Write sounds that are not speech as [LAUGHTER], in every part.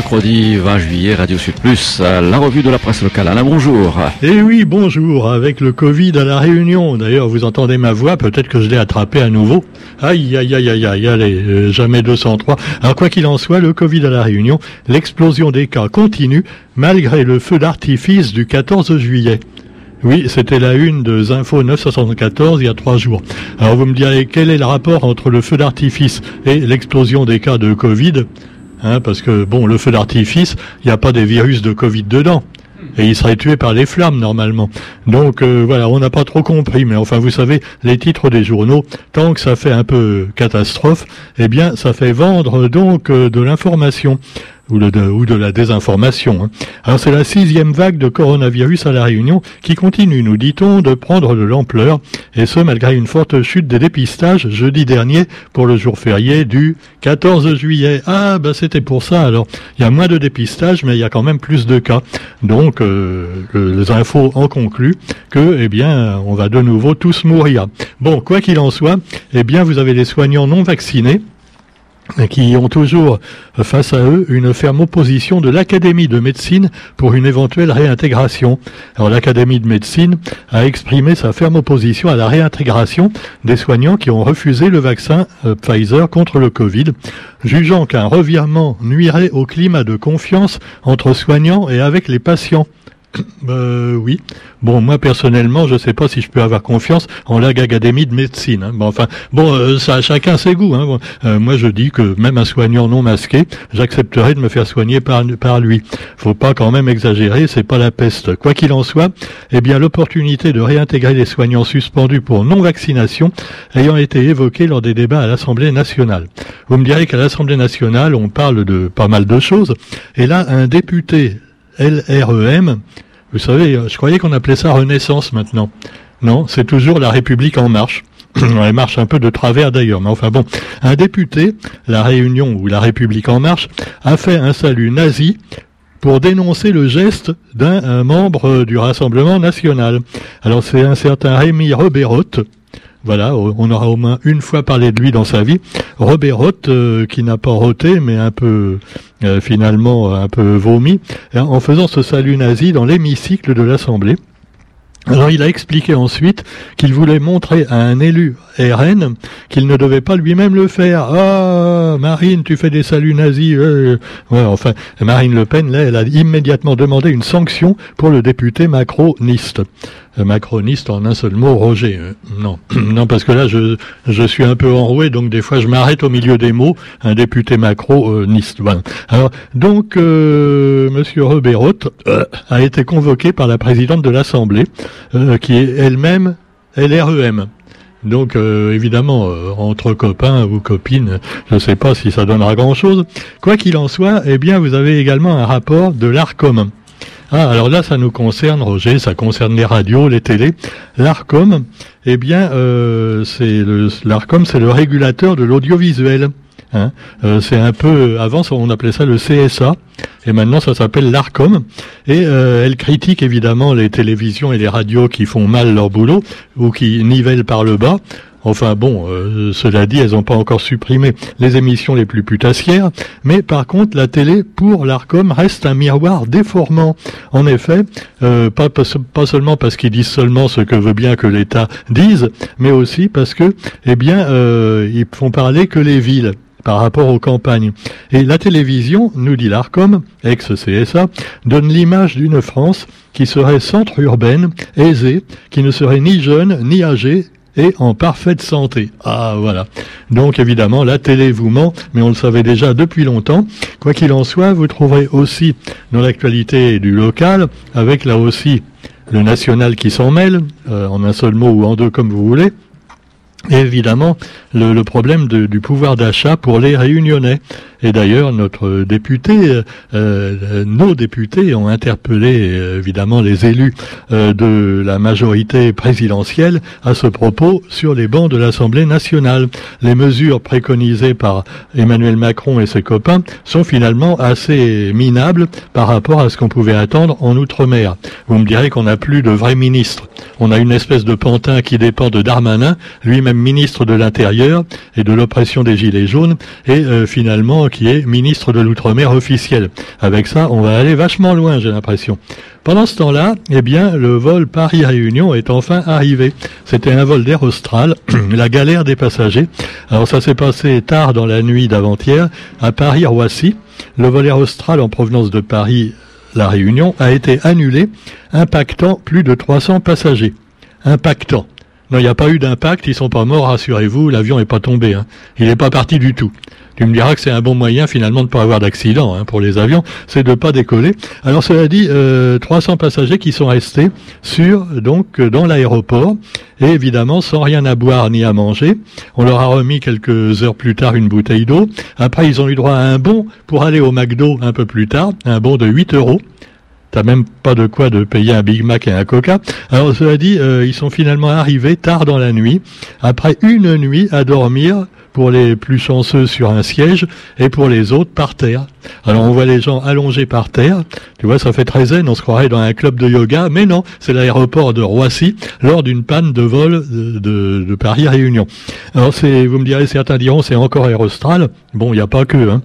mercredi 20 juillet, Radio Sud Plus, la revue de la presse locale. Alain, bonjour. Eh oui, bonjour, avec le Covid à la Réunion. D'ailleurs, vous entendez ma voix, peut-être que je l'ai attrapé à nouveau. Aïe, aïe, aïe, aïe, aïe, allez, euh, jamais 203. Alors, quoi qu'il en soit, le Covid à la Réunion, l'explosion des cas continue, malgré le feu d'artifice du 14 juillet. Oui, c'était la une de Zinfo 974 il y a trois jours. Alors vous me direz quel est le rapport entre le feu d'artifice et l'explosion des cas de Covid? Hein, parce que bon, le feu d'artifice, il n'y a pas des virus de Covid dedans. Et il serait tué par les flammes normalement. Donc euh, voilà, on n'a pas trop compris, mais enfin vous savez, les titres des journaux, tant que ça fait un peu catastrophe, eh bien ça fait vendre donc euh, de l'information ou, de, la désinformation. Hein. Alors c'est la sixième vague de coronavirus à la Réunion qui continue, nous dit-on, de prendre de l'ampleur, et ce malgré une forte chute des dépistages jeudi dernier pour le jour férié du 14 juillet. Ah ben c'était pour ça alors. Il y a moins de dépistages, mais il y a quand même plus de cas. Donc euh, les infos en concluent que eh bien on va de nouveau tous mourir. Bon, quoi qu'il en soit, eh bien vous avez les soignants non vaccinés qui ont toujours face à eux une ferme opposition de l'Académie de médecine pour une éventuelle réintégration. Alors l'Académie de médecine a exprimé sa ferme opposition à la réintégration des soignants qui ont refusé le vaccin euh, Pfizer contre le Covid, jugeant qu'un revirement nuirait au climat de confiance entre soignants et avec les patients. Euh, oui. Bon, moi personnellement, je ne sais pas si je peux avoir confiance en l'Académie de médecine. Hein. Bon, enfin, bon, euh, ça, chacun ses goûts. Hein. Euh, moi, je dis que même un soignant non masqué, j'accepterais de me faire soigner par, par lui. Faut pas quand même exagérer, c'est pas la peste. Quoi qu'il en soit, eh bien, l'opportunité de réintégrer les soignants suspendus pour non-vaccination ayant été évoquée lors des débats à l'Assemblée nationale. Vous me direz qu'à l'Assemblée nationale, on parle de pas mal de choses, et là, un député LREM. Vous savez, je croyais qu'on appelait ça Renaissance maintenant. Non, c'est toujours la République en marche. [CLEARS THROAT] Elle marche un peu de travers d'ailleurs, mais enfin bon. Un député, la Réunion ou la République en marche, a fait un salut nazi pour dénoncer le geste d'un membre du Rassemblement national. Alors c'est un certain Rémi Roberotte, voilà, on aura au moins une fois parlé de lui dans sa vie. Robert Roth, euh, qui n'a pas roté, mais un peu euh, finalement un peu vomi, hein, en faisant ce salut nazi dans l'hémicycle de l'Assemblée. Alors il a expliqué ensuite qu'il voulait montrer à un élu RN qu'il ne devait pas lui-même le faire. Ah, Marine, tu fais des saluts nazis. Euh. Enfin, Marine Le Pen, là, elle a immédiatement demandé une sanction pour le député macroniste. Euh, macroniste en un seul mot, Roger. Euh, non, [CLEARS THROAT] non, parce que là, je, je suis un peu enroué, donc des fois, je m'arrête au milieu des mots. Un député macroniste. Voilà. Alors, donc, euh, Monsieur a été convoqué par la présidente de l'Assemblée, qui est elle-même LREM. Donc évidemment, entre copains ou copines, je ne sais pas si ça donnera grand-chose. Quoi qu'il en soit, eh bien, vous avez également un rapport de l'ARCOM. Ah, alors là, ça nous concerne, Roger, ça concerne les radios, les télés. L'ARCOM, eh bien, euh, c'est l'ARCOM, c'est le régulateur de l'audiovisuel. Hein. Euh, c'est un peu, avant on appelait ça le CSA, et maintenant ça s'appelle l'ARCOM, et euh, elle critique évidemment les télévisions et les radios qui font mal leur boulot, ou qui nivellent par le bas, Enfin bon, euh, cela dit, elles n'ont pas encore supprimé les émissions les plus putassières, mais par contre, la télé, pour l'ARCOM, reste un miroir déformant. En effet, euh, pas, pas, seulement parce qu'ils disent seulement ce que veut bien que l'État dise, mais aussi parce que, eh bien, euh, ils font parler que les villes par rapport aux campagnes. Et la télévision, nous dit l'ARCOM, ex-CSA, donne l'image d'une France qui serait centre urbaine, aisée, qui ne serait ni jeune, ni âgée, et en parfaite santé. Ah voilà. Donc évidemment, la télé vous ment, mais on le savait déjà depuis longtemps. Quoi qu'il en soit, vous trouverez aussi dans l'actualité du local, avec là aussi le national qui s'en mêle, euh, en un seul mot ou en deux comme vous voulez, et évidemment le, le problème de, du pouvoir d'achat pour les réunionnais. Et d'ailleurs, notre député, euh, euh, nos députés ont interpellé euh, évidemment les élus de la majorité présidentielle à ce propos sur les bancs de l'Assemblée nationale. Les mesures préconisées par Emmanuel Macron et ses copains sont finalement assez minables par rapport à ce qu'on pouvait attendre en Outre-mer. Vous me direz qu'on n'a plus de vrais ministres. On a une espèce de pantin qui dépend de Darmanin, lui-même ministre de l'Intérieur et de l'oppression des Gilets jaunes, et finalement qui est ministre de l'Outre-mer officiel. Avec ça, on va aller vachement loin, j'ai l'impression. Pendant ce temps-là, eh bien, le vol Paris-Réunion est enfin arrivé. C'était un vol d'Air Austral, [CLEARS THROAT] la galère des passagers. Alors ça s'est passé tard dans la nuit d'avant-hier à Paris-Roissy. Le vol Austral en provenance de Paris, la Réunion, a été annulé, impactant plus de 300 passagers. Impactant. Non, il n'y a pas eu d'impact, ils sont pas morts, rassurez-vous, l'avion n'est pas tombé. Hein. Il n'est pas parti du tout. Tu me diras que c'est un bon moyen finalement de ne pas avoir d'accident hein, pour les avions, c'est de ne pas décoller. Alors cela dit, euh, 300 passagers qui sont restés sur donc dans l'aéroport et évidemment sans rien à boire ni à manger. On leur a remis quelques heures plus tard une bouteille d'eau. Après, ils ont eu droit à un bon pour aller au McDo un peu plus tard, un bon de 8 euros. T'as même pas de quoi de payer un Big Mac et un Coca. Alors cela dit, euh, ils sont finalement arrivés tard dans la nuit, après une nuit à dormir pour les plus chanceux sur un siège et pour les autres par terre. Alors on voit les gens allongés par terre, tu vois, ça fait très zen, on se croirait dans un club de yoga, mais non, c'est l'aéroport de Roissy lors d'une panne de vol de, Paris Réunion. Alors c'est, vous me direz, certains diront c'est encore Aérostral. Bon, il n'y a pas que, hein.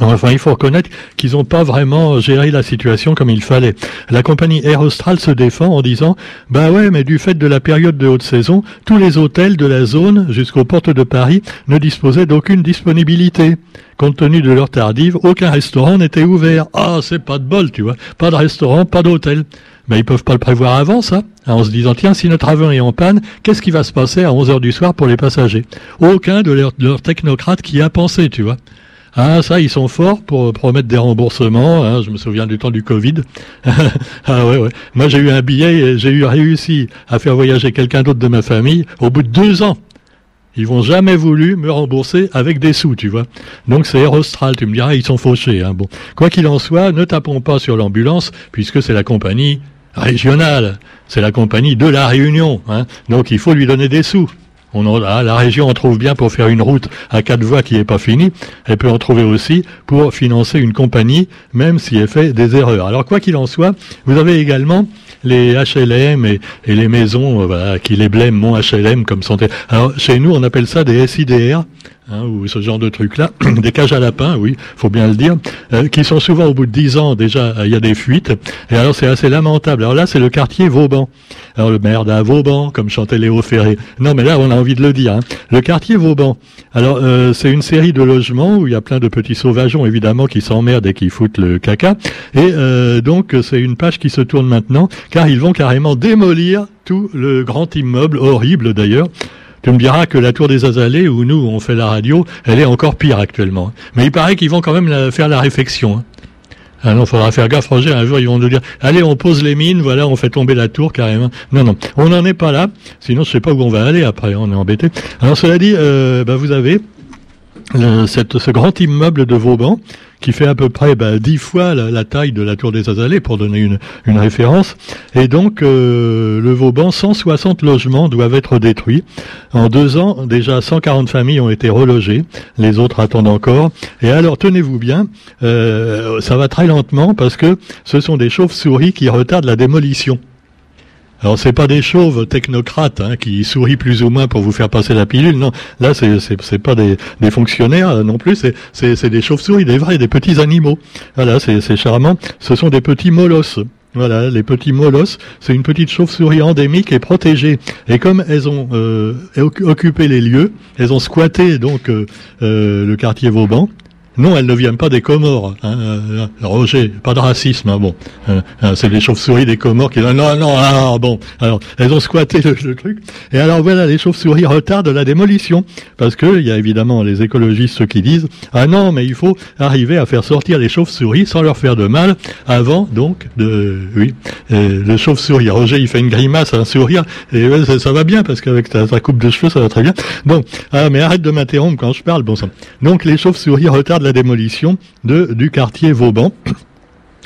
Enfin, il faut reconnaître qu'ils n'ont pas vraiment géré la situation comme il fallait. La compagnie Air Austral se défend en disant Bah ouais, mais du fait de la période de haute saison, tous les hôtels de la zone jusqu'aux portes de Paris ne disposaient d'aucune disponibilité. Compte tenu de leur tardive, aucun restaurant n'était ouvert. Ah, c'est pas de bol, tu vois. Pas de restaurant, pas d'hôtel. Mais ils peuvent pas le prévoir avant, ça. En se disant, tiens, si notre avion est en panne, qu'est-ce qui va se passer à 11 heures du soir pour les passagers? Aucun de leurs leur technocrates qui a pensé, tu vois. Ah, ça, ils sont forts pour promettre des remboursements. Hein, je me souviens du temps du Covid. [LAUGHS] ah ouais, ouais. Moi, j'ai eu un billet et j'ai eu réussi à faire voyager quelqu'un d'autre de ma famille au bout de deux ans. Ils vont jamais voulu me rembourser avec des sous, tu vois. Donc c'est Aerostral, tu me diras, ils sont fauchés. Hein. Bon, quoi qu'il en soit, ne tapons pas sur l'ambulance puisque c'est la compagnie régionale, c'est la compagnie de la Réunion. Hein. Donc il faut lui donner des sous. On ah, la région en trouve bien pour faire une route à quatre voies qui n'est pas finie. Elle peut en trouver aussi pour financer une compagnie, même si elle fait des erreurs. Alors quoi qu'il en soit, vous avez également les HLM et, les maisons euh, voilà, qui les blêment, mon HLM comme santé. Alors chez nous, on appelle ça des SIDR. Hein, ou ce genre de trucs-là, [CLEARS THROAT] des cages à lapins, oui, faut bien le dire, euh, qui sont souvent au bout de dix ans déjà, il y a des fuites, et alors c'est assez lamentable. Alors là, c'est le quartier Vauban. Alors le maire d'un Vauban, comme chantait Léo Ferré. Non, mais là, on a envie de le dire. Hein. Le quartier Vauban. Alors euh, c'est une série de logements où il y a plein de petits sauvageons, évidemment, qui s'emmerdent et qui foutent le caca. Et euh, donc c'est une page qui se tourne maintenant, car ils vont carrément démolir tout le grand immeuble, horrible d'ailleurs, tu me diras que la tour des Azalées, où nous on fait la radio, elle est encore pire actuellement. Mais il paraît qu'ils vont quand même faire la réflexion. Hein. Ah non, faudra faire gaffe, Roger. Un jour, ils vont nous dire, allez, on pose les mines, voilà, on fait tomber la tour carrément. Non, non, on n'en est pas là. Sinon, je sais pas où on va aller après. On est embêté. Alors, cela dit, euh, bah, vous avez cette, ce grand immeuble de Vauban qui fait à peu près bah, dix fois la, taille de la tour des Azalées, pour donner une, une référence. Et donc, euh, le Vauban, 160 logements doivent être détruits. En deux ans, déjà 140 familles ont été relogées, les autres attendent encore. Et alors, tenez-vous bien, euh, ça va très lentement parce que ce sont des chauves-souris qui retardent la démolition. Alors c'est pas des chauves technocrates hein, qui sourient plus ou moins pour vous faire passer la pilule, non. Là c'est c'est pas des, des fonctionnaires euh, non plus, c'est c'est des chauves-souris, des vrais, des petits animaux. Voilà, c'est charmant. Ce sont des petits molosses. Voilà, les petits molosses, c'est une petite chauve-souris endémique et protégée. Et comme elles ont euh, occupé les lieux, elles ont squatté donc euh, le quartier Vauban, non, elles ne viennent pas des Comores. Hein, euh, Roger, pas de racisme. Hein, bon, euh, euh, c'est les chauves-souris des Comores qui non, non, non, ah, bon. Alors, elles ont squatté le, truc. Et alors voilà, les chauves-souris retardent la démolition parce que il y a évidemment les écologistes qui disent ah non, mais il faut arriver à faire sortir les chauves-souris sans leur faire de mal avant donc de oui, le chauve-souris. Roger, il fait une grimace, un sourire et ça, va bien parce qu'avec ta, coupe de cheveux, ça va très bien. Bon, ah, mais arrête de m'interrompre quand je parle. Bon sang. Donc les chauves-souris retardent la démolition de, du quartier Vauban.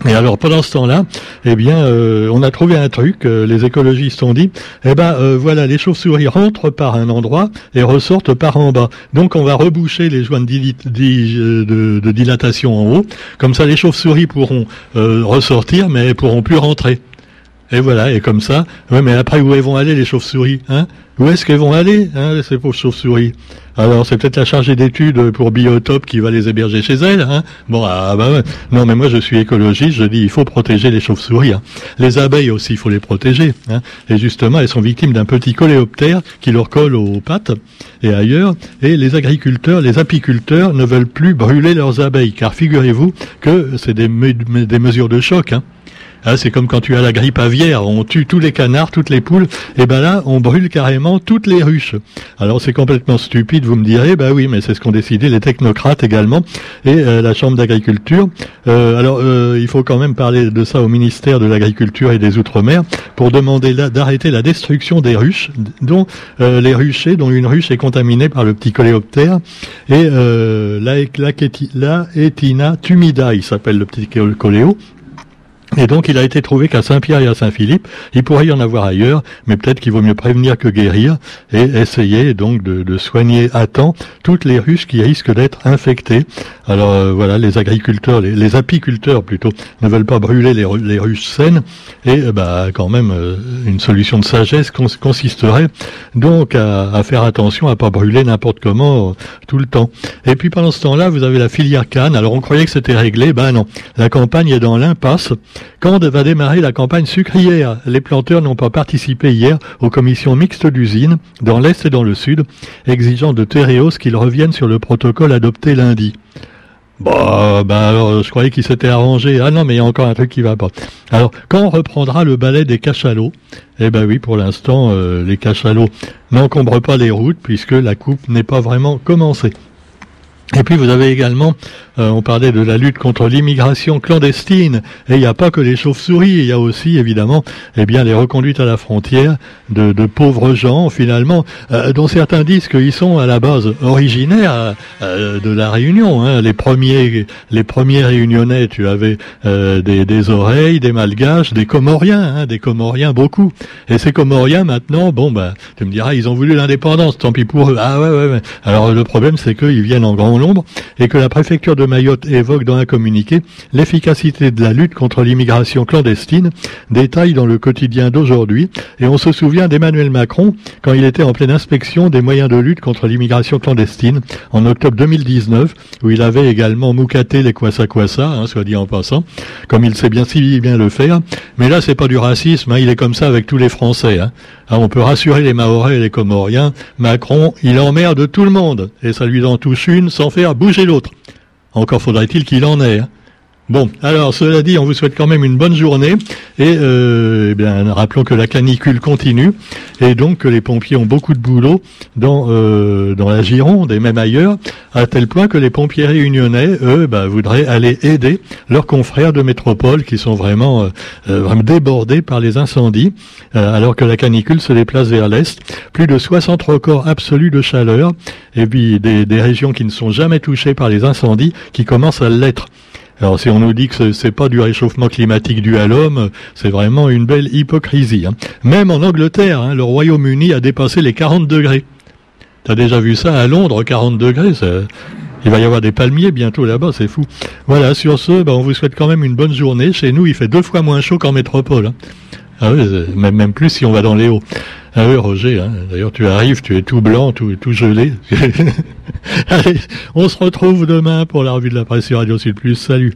Et alors pendant ce temps-là, eh bien, euh, on a trouvé un truc. Euh, les écologistes ont dit, eh ben euh, voilà, les chauves-souris rentrent par un endroit et ressortent par en bas. Donc on va reboucher les joints de, dilatation en haut. Comme ça, les chauves-souris pourront ressortir, mais pourront plus rentrer. Et voilà, et comme ça, ouais, mais après où elles vont aller les chauves-souris hein? Où est-ce qu'elles vont aller, hein, ces pauvres chauves-souris? Alors c'est peut-être la chargée d'études pour Biotop qui va les héberger chez elle. Hein? Bon, ah bah ouais. non, mais moi je suis écologiste, je dis il faut protéger les chauves-souris. Hein. Les abeilles aussi, il faut les protéger. Hein. Et justement, elles sont victimes d'un petit coléoptère qui leur colle aux pattes et ailleurs. Et les agriculteurs, les apiculteurs ne veulent plus brûler leurs abeilles, car figurez-vous que c'est des, des mesures de choc. Hein. Ah, c'est comme quand tu as la grippe aviaire, on tue tous les canards, toutes les poules, et ben là, on brûle carrément toutes les ruches. Alors c'est complètement stupide, vous me direz, bah oui, mais c'est ce qu'ont décidé les technocrates également, et euh, la Chambre d'agriculture. Euh, alors euh, il faut quand même parler de ça au ministère de l'Agriculture et des Outre-mer, pour demander d'arrêter la destruction des ruches, dont les ruchers, dont une ruche est contaminée par le petit coléoptère, et la, la, la, Etina tumida, il s'appelle le petit coléo, et donc, il a été trouvé qu'à Saint-Pierre et à Saint-Philippe, il pourrait y en avoir ailleurs, mais peut-être qu'il vaut mieux prévenir que guérir et essayer donc de, soigner à temps toutes les ruches qui risquent d'être infectées. Alors euh, voilà, les agriculteurs, les, apiculteurs plutôt, ne veulent pas brûler les, les ruches saines et euh, bah quand même euh, une solution de sagesse consisterait donc à, à, faire attention à pas brûler n'importe comment tout le temps. Et puis pendant ce temps-là, vous avez la filière canne. Alors on croyait que c'était réglé, ben non, la campagne est dans l'impasse. Quand va démarrer la campagne sucrière? Les planteurs n'ont pas participé hier aux commissions mixtes d'usine, dans l'Est et dans le Sud, exigeant de Tereos qu'ils reviennent sur le protocole adopté lundi. Bon, ben alors, je croyais qu'il s'était arrangé. Ah non, mais il y a encore un truc qui va pas. Alors, quand reprendra le balai des cachalots Eh ben oui, pour l'instant, euh, les cachalots n'encombrent pas les routes puisque la coupe n'est pas vraiment commencée. Et puis vous avez également, euh, on parlait de la lutte contre l'immigration clandestine, et il n'y a pas que les chauves-souris, il y a aussi évidemment eh bien, les reconduites à la frontière de, de pauvres gens finalement, euh, dont certains disent qu'ils sont à la base originaires euh, de la Réunion. Hein. Les, premiers, les premiers réunionnais, tu avais des, des, oreilles, des malgaches, des comoriens, hein, des comoriens beaucoup. Et ces comoriens maintenant, bon ben, tu me diras, ils ont voulu l'indépendance, tant pis pour eux. Ah ouais, ouais, ouais. Alors le problème c'est qu'ils viennent en grand l'ombre et que la préfecture de Mayotte évoque dans un communiqué l'efficacité de la lutte contre l'immigration clandestine, détaille dans le quotidien d'aujourd'hui. Et on se souvient d'Emmanuel Macron quand il était en pleine inspection des moyens de lutte contre l'immigration clandestine en octobre 2019, où il avait également moucaté les kwasa kwasa, hein, soit dit en passant, comme il sait bien si bien le faire. Mais là, c'est pas du racisme, hein, il est comme ça avec tous les Français. Hein. Ah, on peut rassurer les Mahorais et les Comoriens. Macron, il emmerde tout le monde et ça lui en touche une sans faire bouger l'autre. Encore faudrait-il qu'il en ait. Hein. Bon, alors cela dit, on vous souhaite quand même une bonne journée et euh, eh bien rappelons que la canicule continue et donc que les pompiers ont beaucoup de boulot dans euh, dans la Gironde et même ailleurs, à tel point que les pompiers réunionnais, eux, bah, voudraient aller aider leurs confrères de métropole qui sont vraiment euh, débordés par les incendies, alors que la canicule se déplace vers l'est. Plus de 60 records absolus de chaleur et puis des régions qui ne sont jamais touchées par les incendies qui commencent à l'être. Alors si on nous dit que c'est pas du réchauffement climatique dû à l'homme, c'est vraiment une belle hypocrisie. Hein. Même en Angleterre, hein, le Royaume-Uni a dépassé les 40 degrés. T'as déjà vu ça à Londres, 40 degrés il va y avoir des palmiers bientôt là-bas, c'est fou. Voilà, sur ce, ben, on vous souhaite quand même une bonne journée. Chez nous, il fait deux fois moins chaud qu'en métropole. Hein. Ah oui, même, même plus si on va dans les hauts. Ah oui, Roger, hein. d'ailleurs tu arrives, tu es tout blanc, tout, tout gelé. [LAUGHS] Allez, on se retrouve demain pour la revue de la presse sur Radio Sud Plus. Salut